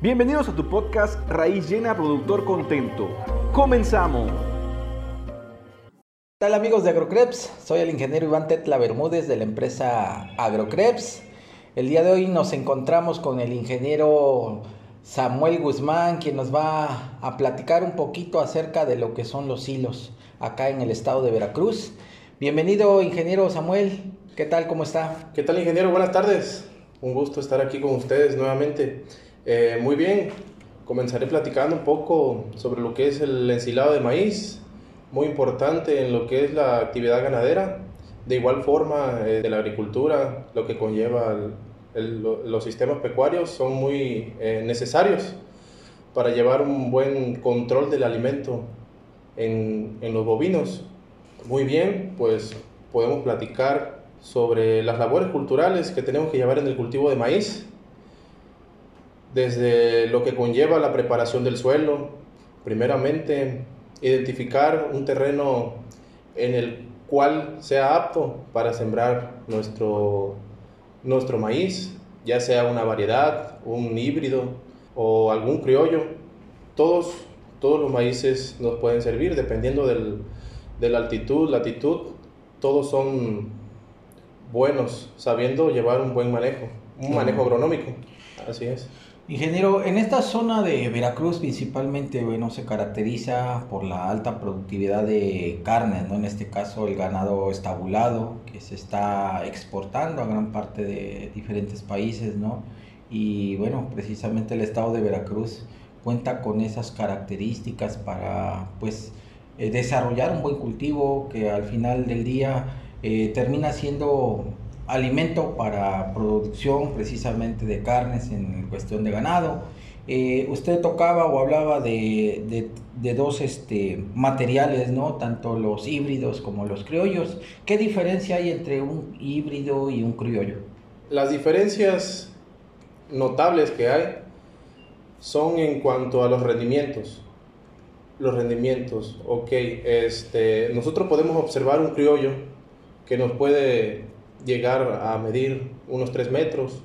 Bienvenidos a tu podcast Raíz Llena Productor Contento. Comenzamos. ¿Qué tal amigos de Agrocreps? Soy el ingeniero Iván Tetla Bermúdez de la empresa Agrocreps. El día de hoy nos encontramos con el ingeniero Samuel Guzmán, quien nos va a platicar un poquito acerca de lo que son los hilos acá en el estado de Veracruz. Bienvenido, ingeniero Samuel. ¿Qué tal? ¿Cómo está? ¿Qué tal, ingeniero? Buenas tardes. Un gusto estar aquí con ustedes nuevamente. Eh, muy bien, comenzaré platicando un poco sobre lo que es el ensilado de maíz, muy importante en lo que es la actividad ganadera. De igual forma, eh, de la agricultura, lo que conlleva los sistemas pecuarios son muy eh, necesarios para llevar un buen control del alimento en, en los bovinos. Muy bien, pues podemos platicar sobre las labores culturales que tenemos que llevar en el cultivo de maíz desde lo que conlleva la preparación del suelo, primeramente identificar un terreno en el cual sea apto para sembrar nuestro, nuestro maíz, ya sea una variedad, un híbrido o algún criollo. Todos, todos los maíces nos pueden servir dependiendo del, de la altitud, latitud. Todos son buenos, sabiendo llevar un buen manejo, un manejo agronómico. Así es. Ingeniero, en esta zona de Veracruz principalmente, bueno, se caracteriza por la alta productividad de carne, ¿no? En este caso el ganado estabulado, que se está exportando a gran parte de diferentes países, ¿no? Y bueno, precisamente el estado de Veracruz cuenta con esas características para, pues, eh, desarrollar un buen cultivo que al final del día eh, termina siendo alimento para producción precisamente de carnes en cuestión de ganado. Eh, usted tocaba o hablaba de, de, dos este, materiales, ¿no? Tanto los híbridos como los criollos. ¿Qué diferencia hay entre un híbrido y un criollo? Las diferencias notables que hay son en cuanto a los rendimientos. Los rendimientos, ok. Este, nosotros podemos observar un criollo que nos puede llegar a medir unos 3 metros,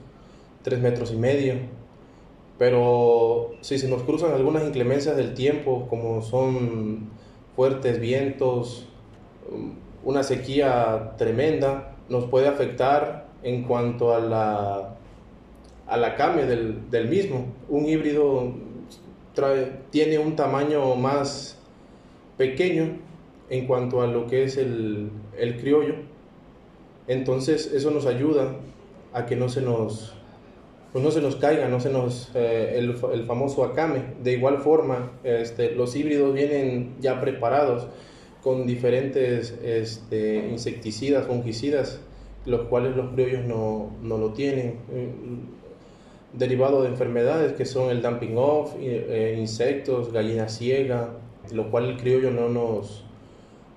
3 metros y medio. Pero si se nos cruzan algunas inclemencias del tiempo, como son fuertes vientos, una sequía tremenda, nos puede afectar en cuanto a la, a la came del, del mismo. Un híbrido tiene un tamaño más pequeño en cuanto a lo que es el, el criollo entonces eso nos ayuda a que no se nos, pues no se nos caiga, no se nos, eh, el, el, famoso acame. De igual forma, este, los híbridos vienen ya preparados con diferentes este, insecticidas, fungicidas, los cuales los criollos no, no lo tienen. Mm, derivado de enfermedades que son el dumping off, eh, insectos, gallina ciega, lo cual el criollo no nos,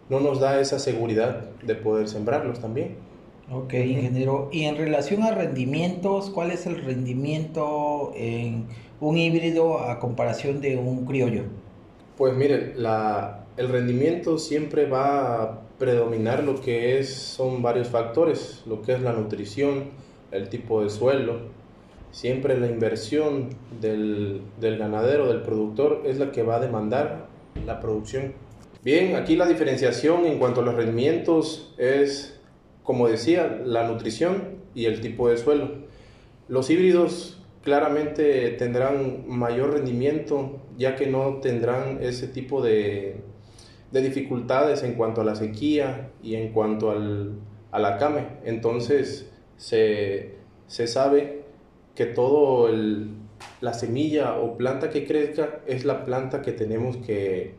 no nos da esa seguridad de poder sembrarlos también. Ok, ingeniero. Y en relación a rendimientos, ¿cuál es el rendimiento en un híbrido a comparación de un criollo? Pues mire, la, el rendimiento siempre va a predominar lo que es, son varios factores, lo que es la nutrición, el tipo de suelo, siempre la inversión del, del ganadero, del productor, es la que va a demandar la producción. Bien, aquí la diferenciación en cuanto a los rendimientos es como decía, la nutrición y el tipo de suelo. Los híbridos claramente tendrán mayor rendimiento ya que no tendrán ese tipo de, dificultades en cuanto a la sequía y en cuanto al, a la. Entonces se, sabe que todo la semilla o planta que crezca es la planta que tenemos que,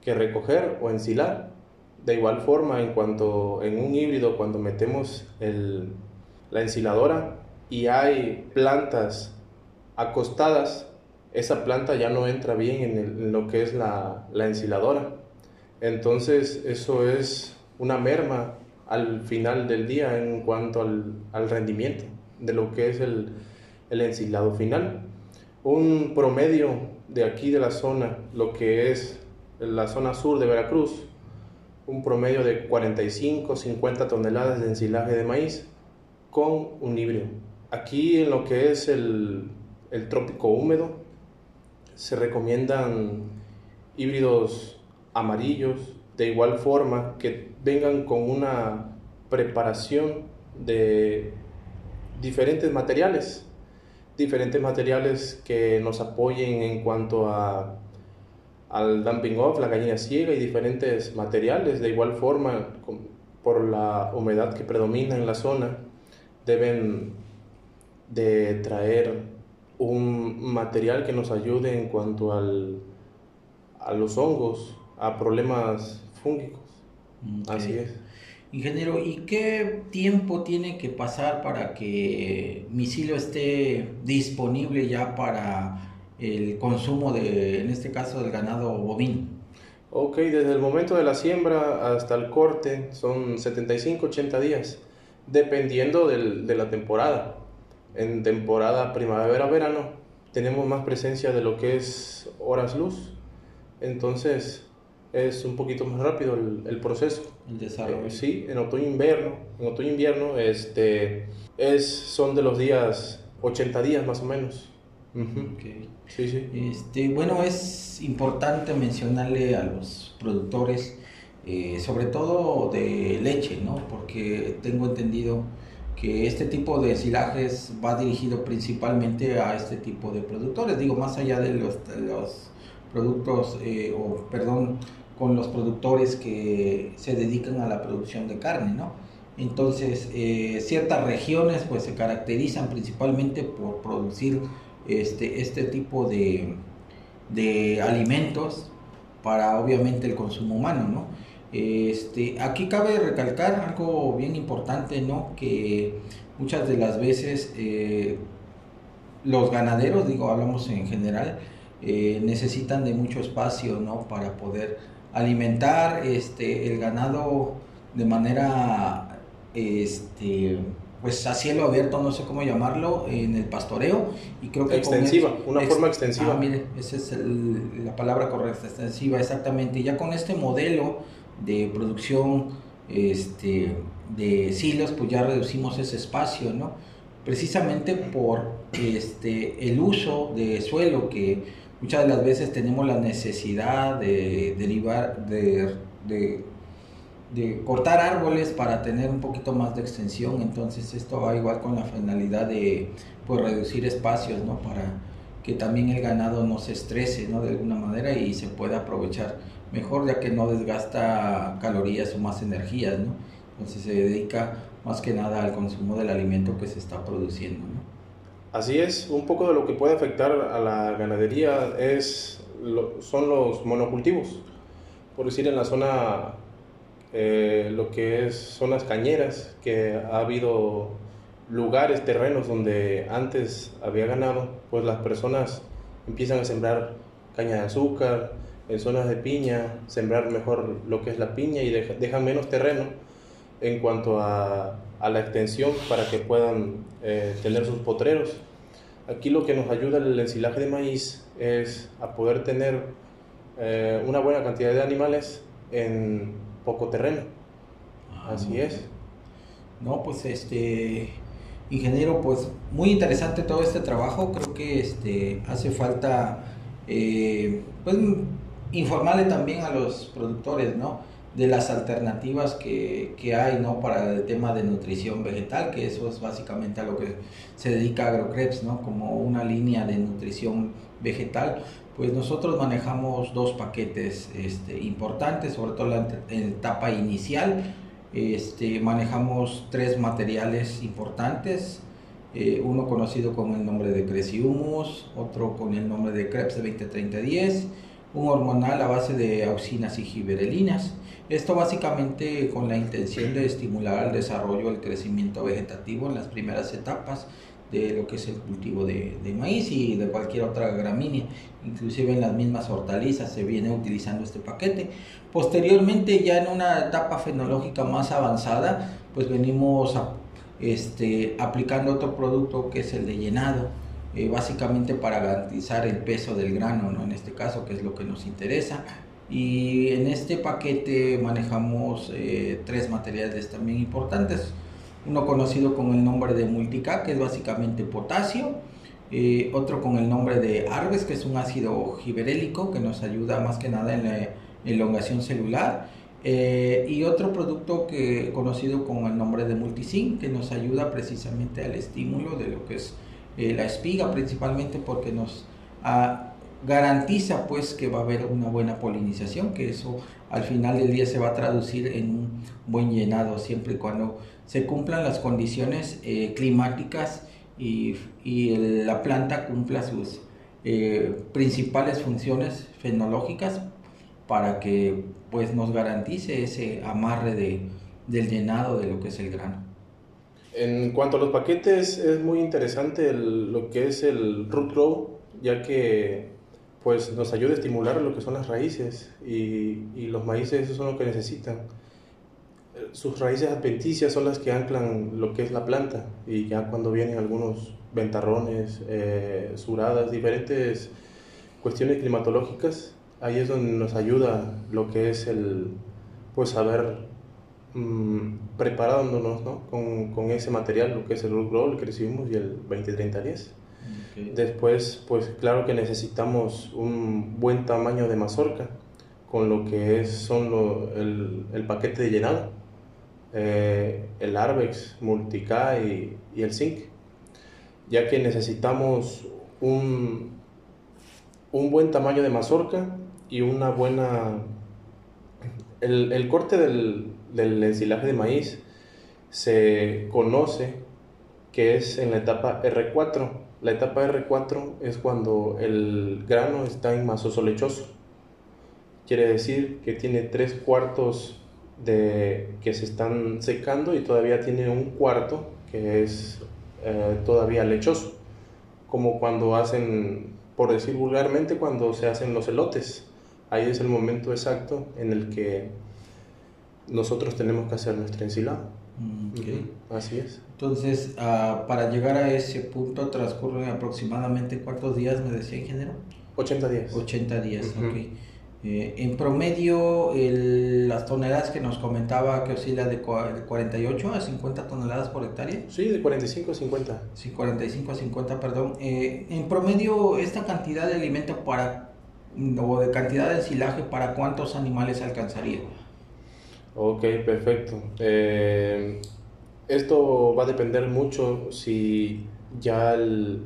que recoger o ensilar de igual forma, en cuanto en un híbrido, cuando metemos la ensiladora y hay plantas acostadas, esa planta ya no entra bien en, lo que es la, la, ensiladora. Entonces, eso es una merma al final del día en cuanto al, al rendimiento de lo que es el, el ensilado final. Un promedio de aquí de la zona, lo que es la zona sur de Veracruz, un promedio de 45, 50 toneladas de ensilaje de maíz con un híbrido. Aquí en lo que es el, el trópico húmedo, se recomiendan híbridos amarillos, de igual forma que vengan con una preparación de diferentes materiales, diferentes materiales que nos apoyen en cuanto a al dumping off, la gallina ciega y diferentes materiales. De igual forma, por la humedad que predomina en la zona, deben de traer un material que nos ayude en cuanto al, a los hongos, a problemas fúngicos. Así es. Ingeniero, ¿y qué tiempo tiene que pasar para que mi silo esté disponible ya para el consumo de, en este caso, del ganado bovino? Ok, desde el momento de la siembra hasta el corte son 75-80 días, dependiendo del, de la temporada. En temporada primavera-verano tenemos más presencia de lo que es horas luz, entonces es un poquito más rápido el, proceso. El desarrollo. Eh, sí, en otoño-invierno, en otoño-invierno este, es, son de los días 80 días más o menos. Sí, sí. Este, bueno, es importante mencionarle a los productores, eh, sobre todo de leche, ¿no? Porque tengo entendido que este tipo de silajes va dirigido principalmente a este tipo de productores, digo, más allá de los, los productos, eh, o perdón, con los productores que se dedican a la producción de carne, ¿no? Entonces, eh, ciertas regiones pues se caracterizan principalmente por producir este, este tipo de, de alimentos para obviamente el consumo humano, ¿no? Este, aquí cabe recalcar algo bien importante, ¿no? Que muchas de las veces eh, los ganaderos, digo, hablamos en general, eh, necesitan de mucho espacio, ¿no? Para poder alimentar este, el ganado de manera, este, pues a cielo abierto, no sé cómo llamarlo, en el pastoreo. Y creo que extensiva, una forma extensiva. Ah, mire, esa es la palabra correcta, extensiva, exactamente. Ya con este modelo de producción este, de silos, pues ya reducimos ese espacio, ¿no? Precisamente por este, el uso de suelo que muchas de las veces tenemos la necesidad de derivar, de, de de cortar árboles para tener un poquito más de extensión, entonces esto va igual con la finalidad de pues, reducir espacios, ¿no? Para que también el ganado no se estrese, ¿no? De alguna manera y se pueda aprovechar mejor ya que no desgasta calorías o más energías, ¿no? Entonces se dedica más que nada al consumo del alimento que se está produciendo. Así es, un poco de lo que puede afectar a la ganadería es son los monocultivos. Por decir, en la zona eh, lo que es zonas cañeras, que ha habido lugares, terrenos donde antes había ganado, pues las personas empiezan a sembrar caña de azúcar, en zonas de piña, sembrar mejor lo que es la piña y dejan menos terreno en cuanto a, a la extensión para que puedan eh, tener sus potreros. Aquí lo que nos ayuda el ensilaje de maíz es a poder tener eh, una buena cantidad de animales en poco terreno. Ah, Así es. No, pues este ingeniero, pues muy interesante todo este trabajo. Creo que este hace falta eh, pues informarle también a los productores, ¿no? De las alternativas que, que, hay, ¿no? Para el tema de nutrición vegetal, que eso es básicamente a lo que se dedica Agrocreps, ¿no? Como una línea de nutrición vegetal pues nosotros manejamos dos paquetes este, importantes, sobre todo en la etapa inicial. Este, manejamos tres materiales importantes, eh, uno conocido con el nombre de Cresiumus, otro con el nombre de Krebs de 203010, un hormonal a base de auxinas y giberelinas. Esto básicamente con la intención de estimular el desarrollo, el crecimiento vegetativo en las primeras etapas de lo que es el cultivo de, maíz y de cualquier otra gramínea. Inclusive en las mismas hortalizas se viene utilizando este paquete. Posteriormente ya en una etapa fenológica más avanzada, pues venimos este, aplicando otro producto que es el de llenado. Eh, básicamente para garantizar el peso del grano, ¿no? en este caso, que es lo que nos interesa. Y en este paquete manejamos eh, tres materiales también importantes uno conocido con el nombre de Multica, que es básicamente potasio, eh, otro con el nombre de Arbes, que es un ácido giberélico que nos ayuda más que nada en la elongación celular. Eh, y otro producto que conocido con el nombre de Multisin, que nos ayuda precisamente al estímulo de lo que es eh, la espiga, principalmente porque nos ah, garantiza pues que va a haber una buena polinización, que eso al final del día se va a traducir en un buen llenado, siempre y cuando se cumplan las condiciones climáticas y, y la planta cumpla sus eh, principales funciones fenológicas para que pues nos garantice ese amarre de, del llenado de lo que es el grano. En cuanto a los paquetes, es muy interesante lo que es el root grow, ya que pues nos ayuda a estimular lo que son las raíces y, y los maíces eso son lo que necesitan sus raíces adventicias son las que anclan lo que es la planta y ya cuando vienen algunos ventarrones, eh, suradas, diferentes cuestiones climatológicas, ahí es donde nos ayuda lo que es el, pues saber mmm, preparándonos ¿no? con, con, ese material, lo que es el root grow, el que recibimos y el 20-30-10. Después, pues claro que necesitamos un buen tamaño de mazorca con lo que es son el, el paquete de llenado eh, el Arbex, Multica y, el Zinc, ya que necesitamos un, un buen tamaño de mazorca y una buena... El, corte del, del ensilaje de maíz se conoce que es en la etapa R4. La etapa R4 es cuando el grano está en masoso lechoso. Quiere decir que tiene tres cuartos de que se están secando y todavía tiene un cuarto que es eh, todavía lechoso, como cuando hacen, por decir vulgarmente, cuando se hacen los elotes. Ahí es el momento exacto en el que nosotros tenemos que hacer nuestro ensilado. Mm, Así es. Entonces, ah, para llegar a ese punto transcurren aproximadamente cuántos días, me decía ingeniero? 80 días. 80 días, ok. Eh, en promedio, las toneladas que nos comentaba que oscila de 48 a 50 toneladas por hectárea. Sí, de 45 a 50. Sí, 45 a 50, perdón. Eh, en promedio, esta cantidad de alimento para, o de cantidad de ensilaje, ¿para cuántos animales alcanzaría? Ok, perfecto. Eh, esto va a depender mucho si ya el,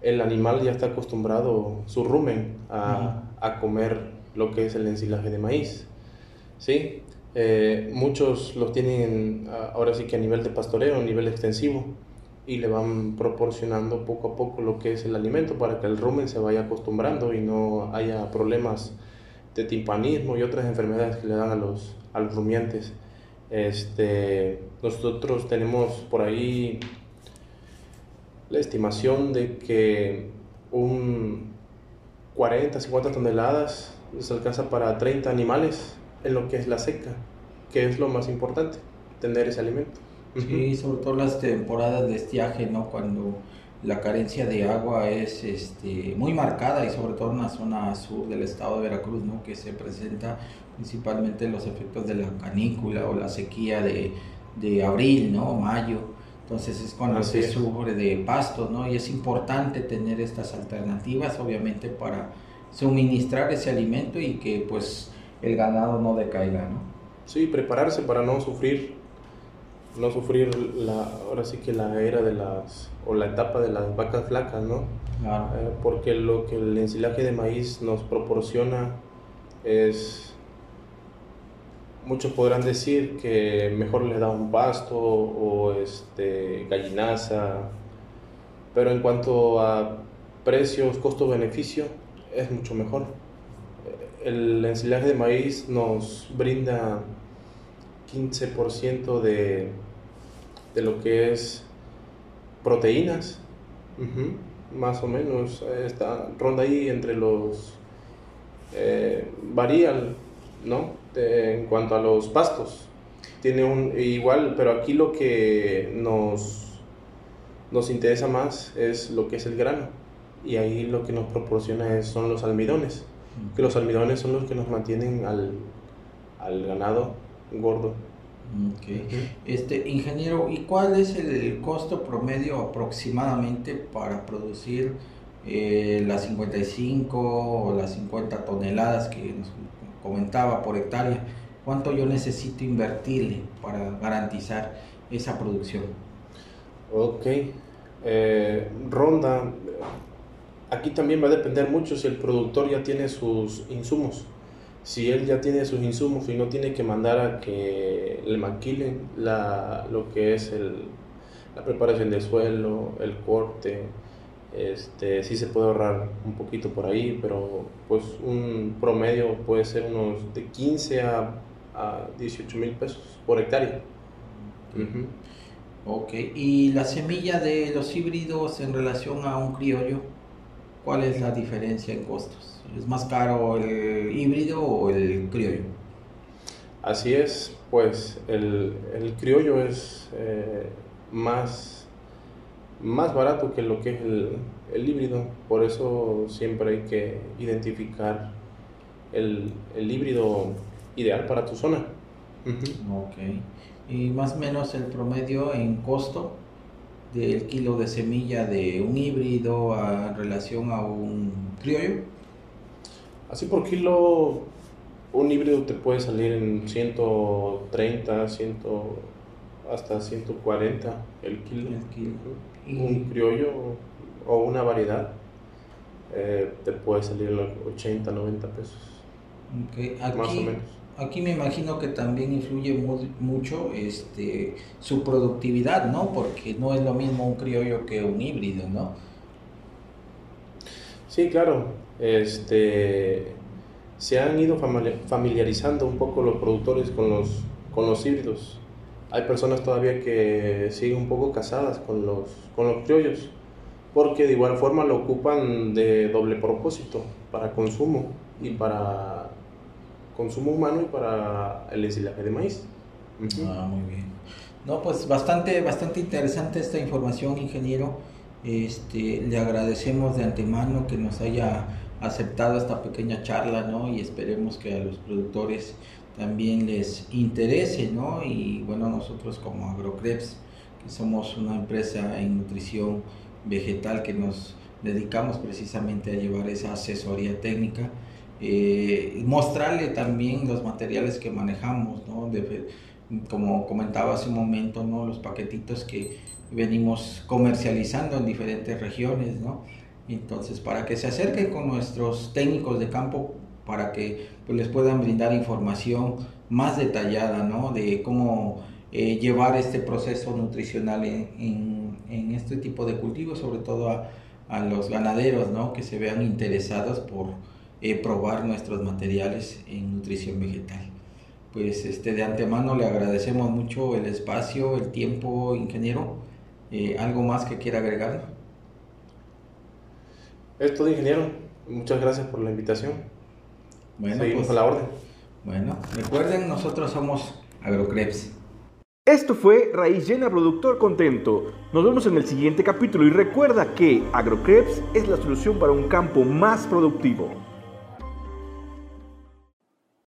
el, animal ya está acostumbrado, su rumen, a, a comer lo que es el ensilaje de maíz. ¿sí? Eh, muchos los tienen ahora sí que a nivel de pastoreo, a nivel extensivo, y le van proporcionando poco a poco lo que es el alimento para que el rumen se vaya acostumbrando y no haya problemas de timpanismo y otras enfermedades que le dan a los, a rumiantes. Este, nosotros tenemos por ahí la estimación de que un 40, 50 toneladas se alcanza para 30 animales en lo que es la seca, que es lo más importante, tener ese alimento. Sí, sobre todo las temporadas de estiaje, ¿no? Cuando la carencia de agua es este, muy marcada y sobre todo en la zona sur del estado de Veracruz, ¿no? Que se presenta principalmente los efectos de la canícula o la sequía de, de abril, ¿no? Mayo. Entonces es cuando se sufre de pastos, ¿no? Y es importante tener estas alternativas, obviamente, para suministrar ese alimento y que pues el ganado no decaiga, ¿no? Sí, prepararse para no sufrir, no sufrir la, ahora sí que la era de las, o la etapa de las vacas flacas, ¿no? Eh, porque lo que el ensilaje de maíz nos proporciona es, muchos podrán decir que mejor les da un pasto o este, gallinaza, pero en cuanto a precios, costo-beneficio, es mucho mejor. El ensilaje de maíz nos brinda 15% de, de lo que es proteínas, más o menos, está, ronda ahí entre los, eh, varía, ¿no? en cuanto a los pastos, tiene un igual, pero aquí lo que nos, nos interesa más es lo que es el grano y ahí lo que nos proporciona son los almidones, que los almidones son los que nos mantienen al, al ganado gordo. Okay. Este, ingeniero, ¿y cuál es el costo promedio aproximadamente para producir eh, las 55 o las 50 toneladas que nos comentaba por hectárea? ¿Cuánto yo necesito invertirle para garantizar esa producción? Ok, eh, ronda, aquí también va a depender mucho si el productor ya tiene sus insumos si él ya tiene sus insumos y no tiene que mandar a que le maquilen la, lo que es el, la preparación del suelo, el corte, este, sí se puede ahorrar un poquito por ahí, pero pues un promedio puede ser unos de 15 a, a 18 mil pesos por hectárea. Ok, ¿y la semilla de los híbridos en relación a un criollo? ¿Cuál es la diferencia en costos? ¿Es más caro el híbrido o el criollo? Así es, pues el, el criollo es eh, más, más barato que lo que es el, el, híbrido, por eso siempre hay que identificar el, el híbrido ideal para tu zona. Ok, y más o menos el promedio en costo del kilo de semilla de un híbrido a relación a un criollo. Así por kilo, un híbrido te puede salir en 130, 100, hasta 140 el kilo. Un criollo o una variedad eh, te puede salir en 80, 90 pesos. Aquí, más o menos. Aquí me imagino que también influye mucho este, su productividad, ¿no? Porque no es lo mismo un criollo que un híbrido, ¿no? Sí, claro este, se han ido familiarizando un poco los productores con los, con los híbridos. Hay personas todavía que siguen un poco casadas con los, con los criollos, porque de igual forma lo ocupan de doble propósito, para consumo y para consumo humano y para el ensilaje de maíz. Ah, muy bien. No, pues bastante, bastante interesante esta información, ingeniero. Este, le agradecemos de antemano que nos haya aceptado esta pequeña charla, ¿no? Y esperemos que a los productores también les interese, ¿no? Y bueno, nosotros como Agrocreps, que somos una empresa en nutrición vegetal que nos dedicamos precisamente a llevar esa asesoría técnica, eh, mostrarle también los materiales que manejamos, ¿no? como comentaba hace un momento, ¿no? Los paquetitos que venimos comercializando en diferentes regiones, ¿no? Entonces, para que se acerquen con nuestros técnicos de campo, para que pues, les puedan brindar información más detallada, ¿no? De cómo eh, llevar este proceso nutricional en, en, este tipo de cultivos, sobre todo a, a, los ganaderos, ¿no? Que se vean interesados por eh, probar nuestros materiales en nutrición vegetal. Pues este, de antemano le agradecemos mucho el espacio, el tiempo, ingeniero. Eh, ¿Algo más que quiera agregar? Es todo, ingeniero. Muchas gracias por la invitación. Bueno, Seguimos pues, a la orden. Bueno, recuerden, nosotros somos Agrocreps. Esto fue Raíz Llena Productor Contento. Nos vemos en el siguiente capítulo y recuerda que Agrocreps es la solución para un campo más productivo.